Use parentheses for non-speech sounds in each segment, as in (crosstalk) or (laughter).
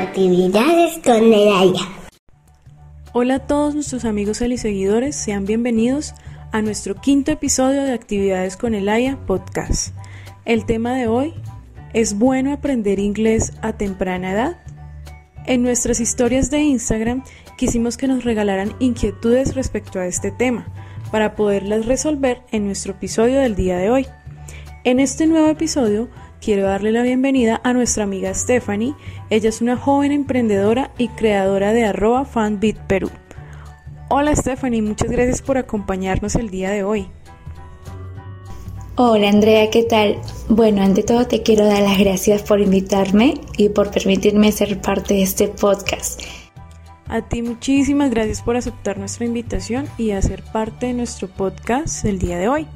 Actividades con. Hola a todos nuestros amigos seguidores, sean bienvenidos a nuestro quinto episodio de Actividades con Elaya podcast. El tema de hoy es bueno aprender inglés a temprana edad. En nuestras historias de Instagram quisimos que nos regalaran inquietudes respecto a este tema para poderlas resolver en nuestro episodio del día de hoy. En este nuevo episodio quiero darle la bienvenida a nuestra amiga Stephanie. Ella es una joven emprendedora y creadora de arroba fanbit Perú. Hola Stephanie, muchas gracias por acompañarnos el día de hoy. Hola Andrea, ¿qué tal? Bueno, ante todo te quiero dar las gracias por invitarme y por permitirme ser parte de este podcast. A ti muchísimas gracias por aceptar nuestra invitación y hacer parte de nuestro podcast el día de hoy.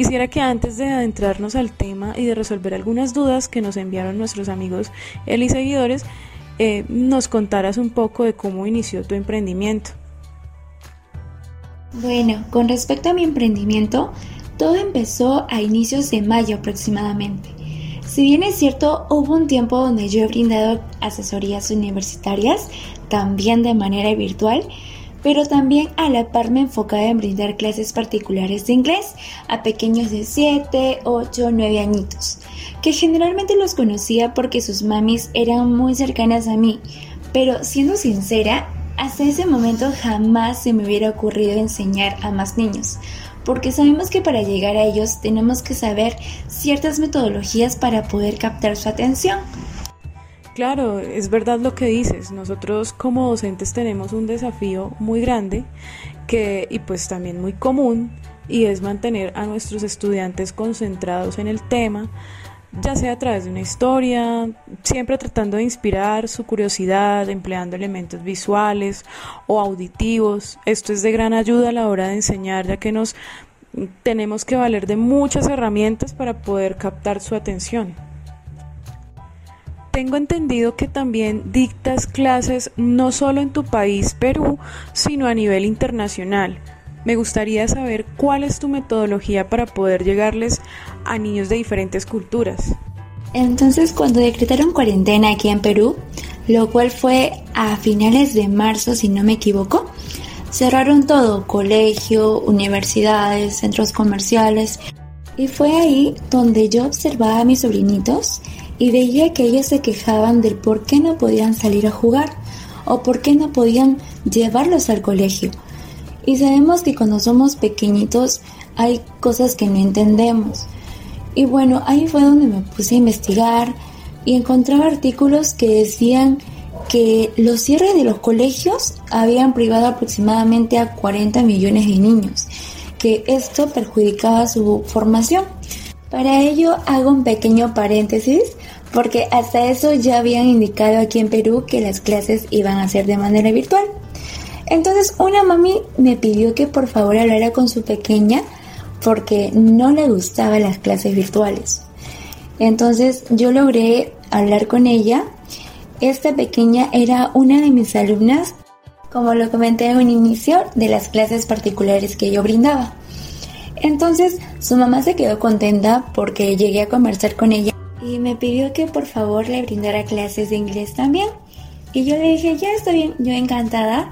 Quisiera que antes de adentrarnos al tema y de resolver algunas dudas que nos enviaron nuestros amigos y seguidores, eh, nos contaras un poco de cómo inició tu emprendimiento. Bueno, con respecto a mi emprendimiento, todo empezó a inicios de mayo aproximadamente. Si bien es cierto, hubo un tiempo donde yo he brindado asesorías universitarias, también de manera virtual, pero también a la par me enfocaba en brindar clases particulares de inglés a pequeños de 7, 8, 9 añitos, que generalmente los conocía porque sus mamis eran muy cercanas a mí, pero siendo sincera, hasta ese momento jamás se me hubiera ocurrido enseñar a más niños, porque sabemos que para llegar a ellos tenemos que saber ciertas metodologías para poder captar su atención. Claro, es verdad lo que dices. Nosotros como docentes tenemos un desafío muy grande que y pues también muy común y es mantener a nuestros estudiantes concentrados en el tema, ya sea a través de una historia, siempre tratando de inspirar su curiosidad, empleando elementos visuales o auditivos. Esto es de gran ayuda a la hora de enseñar, ya que nos tenemos que valer de muchas herramientas para poder captar su atención. Tengo entendido que también dictas clases no solo en tu país, Perú, sino a nivel internacional. Me gustaría saber cuál es tu metodología para poder llegarles a niños de diferentes culturas. Entonces, cuando decretaron cuarentena aquí en Perú, lo cual fue a finales de marzo, si no me equivoco, cerraron todo, colegio, universidades, centros comerciales, y fue ahí donde yo observaba a mis sobrinitos y veía que ellos se quejaban del por qué no podían salir a jugar o por qué no podían llevarlos al colegio. Y sabemos que cuando somos pequeñitos hay cosas que no entendemos. Y bueno, ahí fue donde me puse a investigar y encontraba artículos que decían que los cierres de los colegios habían privado aproximadamente a 40 millones de niños, que esto perjudicaba su formación. Para ello hago un pequeño paréntesis porque hasta eso ya habían indicado aquí en Perú que las clases iban a ser de manera virtual. Entonces una mami me pidió que por favor hablara con su pequeña porque no le gustaban las clases virtuales. Entonces yo logré hablar con ella. Esta pequeña era una de mis alumnas, como lo comenté en un inicio, de las clases particulares que yo brindaba. Entonces su mamá se quedó contenta porque llegué a conversar con ella y me pidió que por favor le brindara clases de inglés también. Y yo le dije, ya está bien, yo encantada.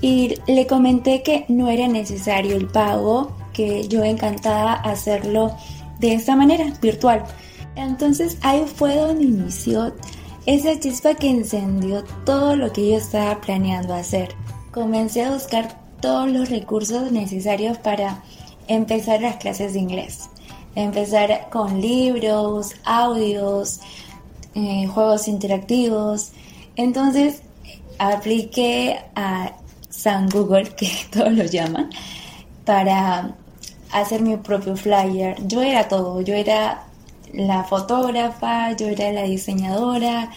Y le comenté que no era necesario el pago, que yo encantada hacerlo de esta manera, virtual. Entonces ahí fue donde inició esa chispa que encendió todo lo que yo estaba planeando hacer. Comencé a buscar todos los recursos necesarios para empezar las clases de inglés. Empezar con libros, audios, eh, juegos interactivos. Entonces apliqué a San Google, (laughs) que todos lo llaman, para hacer mi propio flyer. Yo era todo, yo era la fotógrafa, yo era la diseñadora,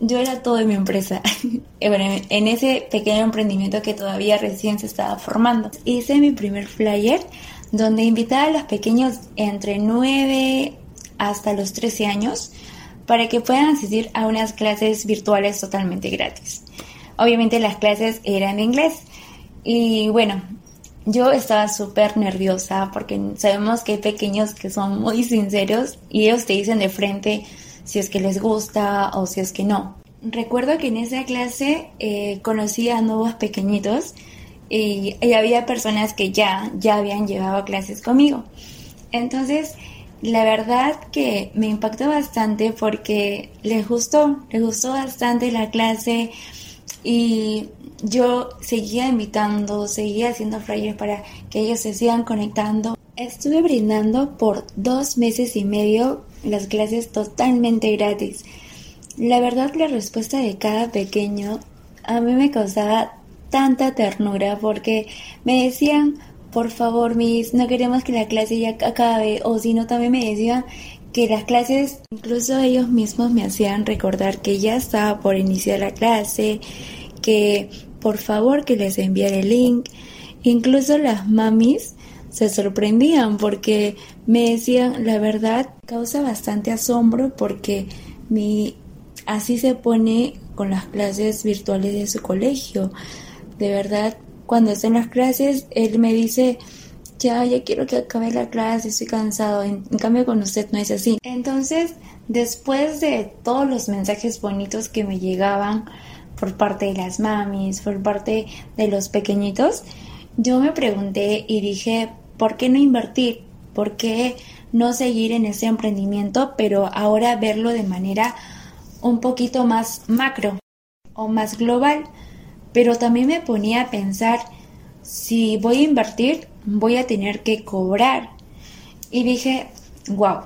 yo era todo de mi empresa. (laughs) en ese pequeño emprendimiento que todavía recién se estaba formando. Hice mi primer flyer donde invitaba a los pequeños entre 9 hasta los 13 años para que puedan asistir a unas clases virtuales totalmente gratis. Obviamente las clases eran en inglés y bueno, yo estaba súper nerviosa porque sabemos que hay pequeños que son muy sinceros y ellos te dicen de frente si es que les gusta o si es que no. Recuerdo que en esa clase eh, conocí a nuevos pequeñitos y, había personas que ya, ya habían llevado clases conmigo. Entonces, la verdad que me impactó bastante porque les gustó, les gustó bastante la clase y yo seguía invitando, seguía haciendo flyers para que ellos se sigan conectando. Estuve brindando por dos meses y medio las clases totalmente gratis. La verdad la respuesta de cada pequeño a mí me causaba tanta ternura porque me decían, por favor, Miss, no queremos que la clase ya acabe, o si no, también me decían que las clases, incluso ellos mismos me hacían recordar que ya estaba por iniciar la clase, que por favor que les enviara el link. Incluso las mamis se sorprendían porque me decían, la verdad, causa bastante asombro porque mi así se pone con las clases virtuales de su colegio. De verdad, cuando está en las clases, él me dice, ya, ya quiero que acabe la clase, estoy cansado. En, en, cambio, con usted no es así. Entonces, después de todos los mensajes bonitos que me llegaban, por parte de las mamis, por parte de los pequeñitos, yo me pregunté y dije, ¿por qué no invertir? ¿Por qué no seguir en ese emprendimiento, pero ahora verlo de manera un poquito más macro o más global? Pero también me ponía a pensar, si voy a invertir, voy a tener que cobrar. Y dije, wow,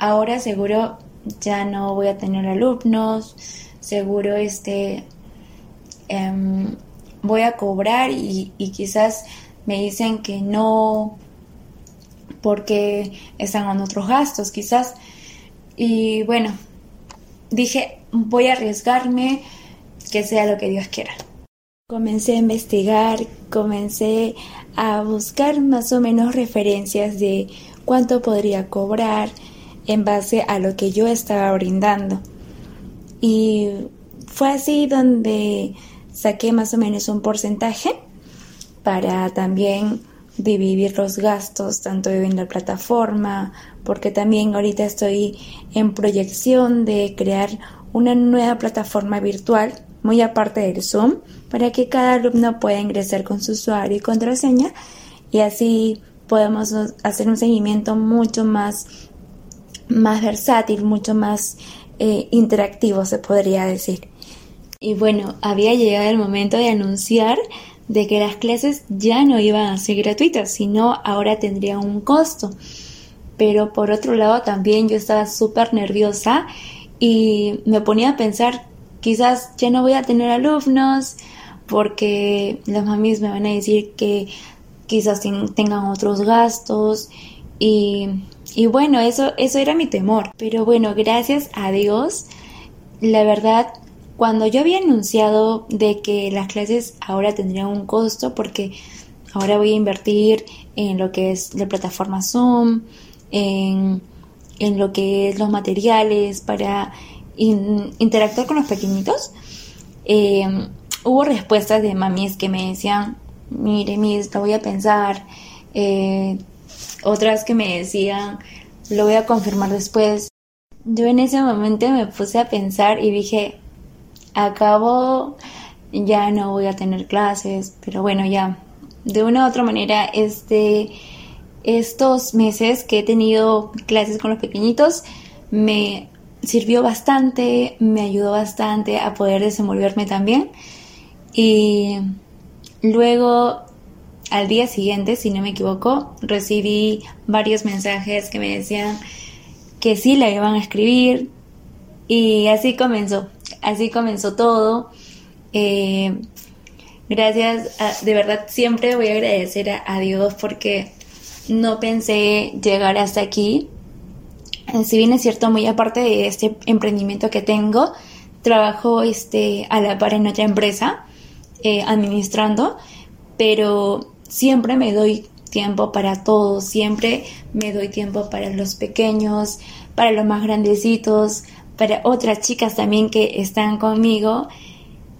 ahora seguro ya no voy a tener alumnos, seguro este Em, voy a cobrar y, quizás me dicen que no porque están en otros gastos quizás. Y bueno, dije, voy a arriesgarme que sea lo que Dios quiera. Comencé a investigar, comencé a buscar más o menos referencias de cuánto podría cobrar en base a lo que yo estaba brindando. Y fue así donde saqué más o menos un porcentaje para también dividir los gastos tanto de la plataforma porque también ahorita estoy en proyección de crear una nueva plataforma virtual muy aparte del Zoom para que cada alumno pueda ingresar con su usuario y contraseña y así podemos hacer un seguimiento mucho más más versátil, mucho más eh, interactivo se podría decir. Y bueno, había llegado el momento de anunciar de que las clases ya no iban a ser gratuitas, sino ahora tendrían un costo. Pero por otro lado también yo estaba súper nerviosa y me ponía a pensar, quizás ya no voy a tener alumnos porque las mamis me van a decir que quizás tengan otros gastos y, y bueno, eso, eso era mi temor. Pero bueno, gracias a Dios, la verdad cuando yo había anunciado de que las clases ahora tendrían un costo porque ahora voy a invertir en lo que es la plataforma Zoom, en, lo que es los materiales para interactuar con los pequeñitos, eh, hubo respuestas de mamis que me decían, mire, mis, lo voy a pensar, eh, otras que me decían, lo voy a confirmar después. Yo en ese momento me puse a pensar y dije, acabo, ya no voy a tener clases, pero bueno, ya de una u otra manera, este, estos meses que he tenido clases con los pequeñitos me sirvió bastante, me ayudó bastante a poder desenvolverme también. Y luego, al día siguiente, si no me equivoco, recibí varios mensajes que me decían que sí la iban a escribir. Y así comenzó así comenzó todo. Eh, gracias, de verdad siempre voy a agradecer a, Dios porque no pensé llegar hasta aquí. Si bien es cierto, muy aparte de este emprendimiento que tengo, trabajo este, a la par en otra empresa eh, administrando, pero siempre me doy tiempo para todo, siempre me doy tiempo para los pequeños, para los más grandecitos, para otras chicas también que están conmigo.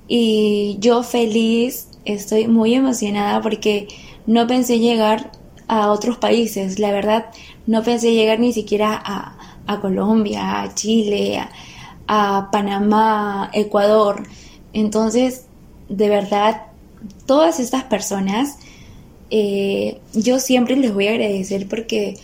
Y yo feliz, estoy muy emocionada porque no pensé llegar a otros países, la verdad, no pensé llegar ni siquiera a, Colombia, a Chile, a, Panamá, Ecuador. Entonces, de verdad, todas estas personas, eh, yo siempre les voy a agradecer porque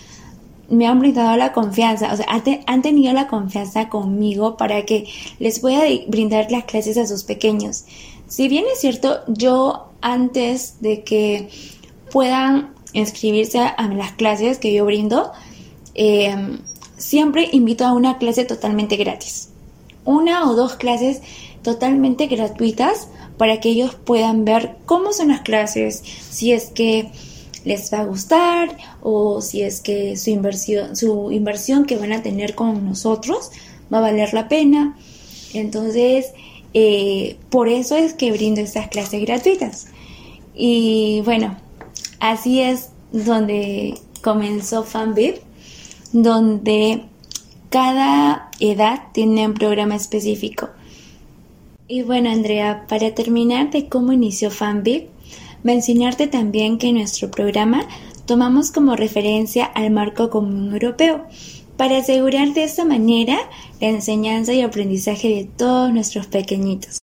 me han brindado la confianza, o sea, han, tenido la confianza conmigo para que les pueda brindar las clases a sus pequeños. Si bien es cierto, yo antes de que puedan inscribirse a, las clases que yo brindo, em, siempre invito a una clase totalmente gratis. Una o dos clases totalmente gratuitas para que ellos puedan ver cómo son las clases, si es que les va a gustar o si es que su inversión, su inversión que van a tener con nosotros va a valer la pena. Entonces, eh, por eso es que brindo estas clases gratuitas. Y bueno, así es donde comenzó FanBib, donde cada edad tiene un programa específico. Y bueno, Andrea, para terminar de cómo inició FanBib, Mencionarte también que en nuestro programa tomamos como referencia al marco común europeo para asegurar de esta manera la enseñanza y aprendizaje de todos nuestros pequeñitos.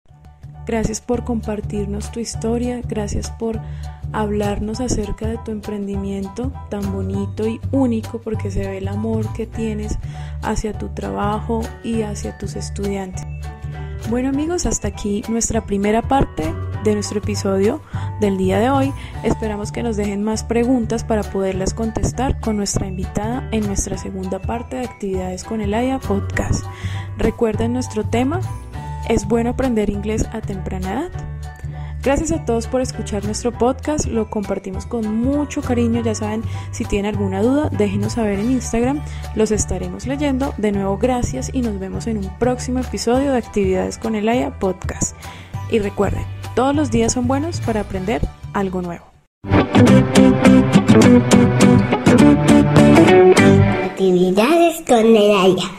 Gracias por compartirnos tu historia, gracias por hablarnos acerca de tu emprendimiento tan bonito y único porque se ve el amor que tienes hacia tu trabajo y hacia tus estudiantes. Bueno amigos, hasta aquí nuestra primera parte de nuestro episodio del día de hoy. Esperamos que nos dejen más preguntas para poderlas contestar con nuestra invitada en nuestra segunda parte de actividades con el AYA podcast. Recuerden nuestro tema, ¿es bueno aprender inglés a temprana edad? Gracias a todos por escuchar nuestro podcast, lo compartimos con mucho cariño, ya saben, si tienen alguna duda, déjenos saber en Instagram, los estaremos leyendo. De nuevo, gracias y nos vemos en un próximo episodio de Actividades con el AYA Podcast. Y recuerden, todos los días son buenos para aprender algo nuevo. Actividades con el AYA.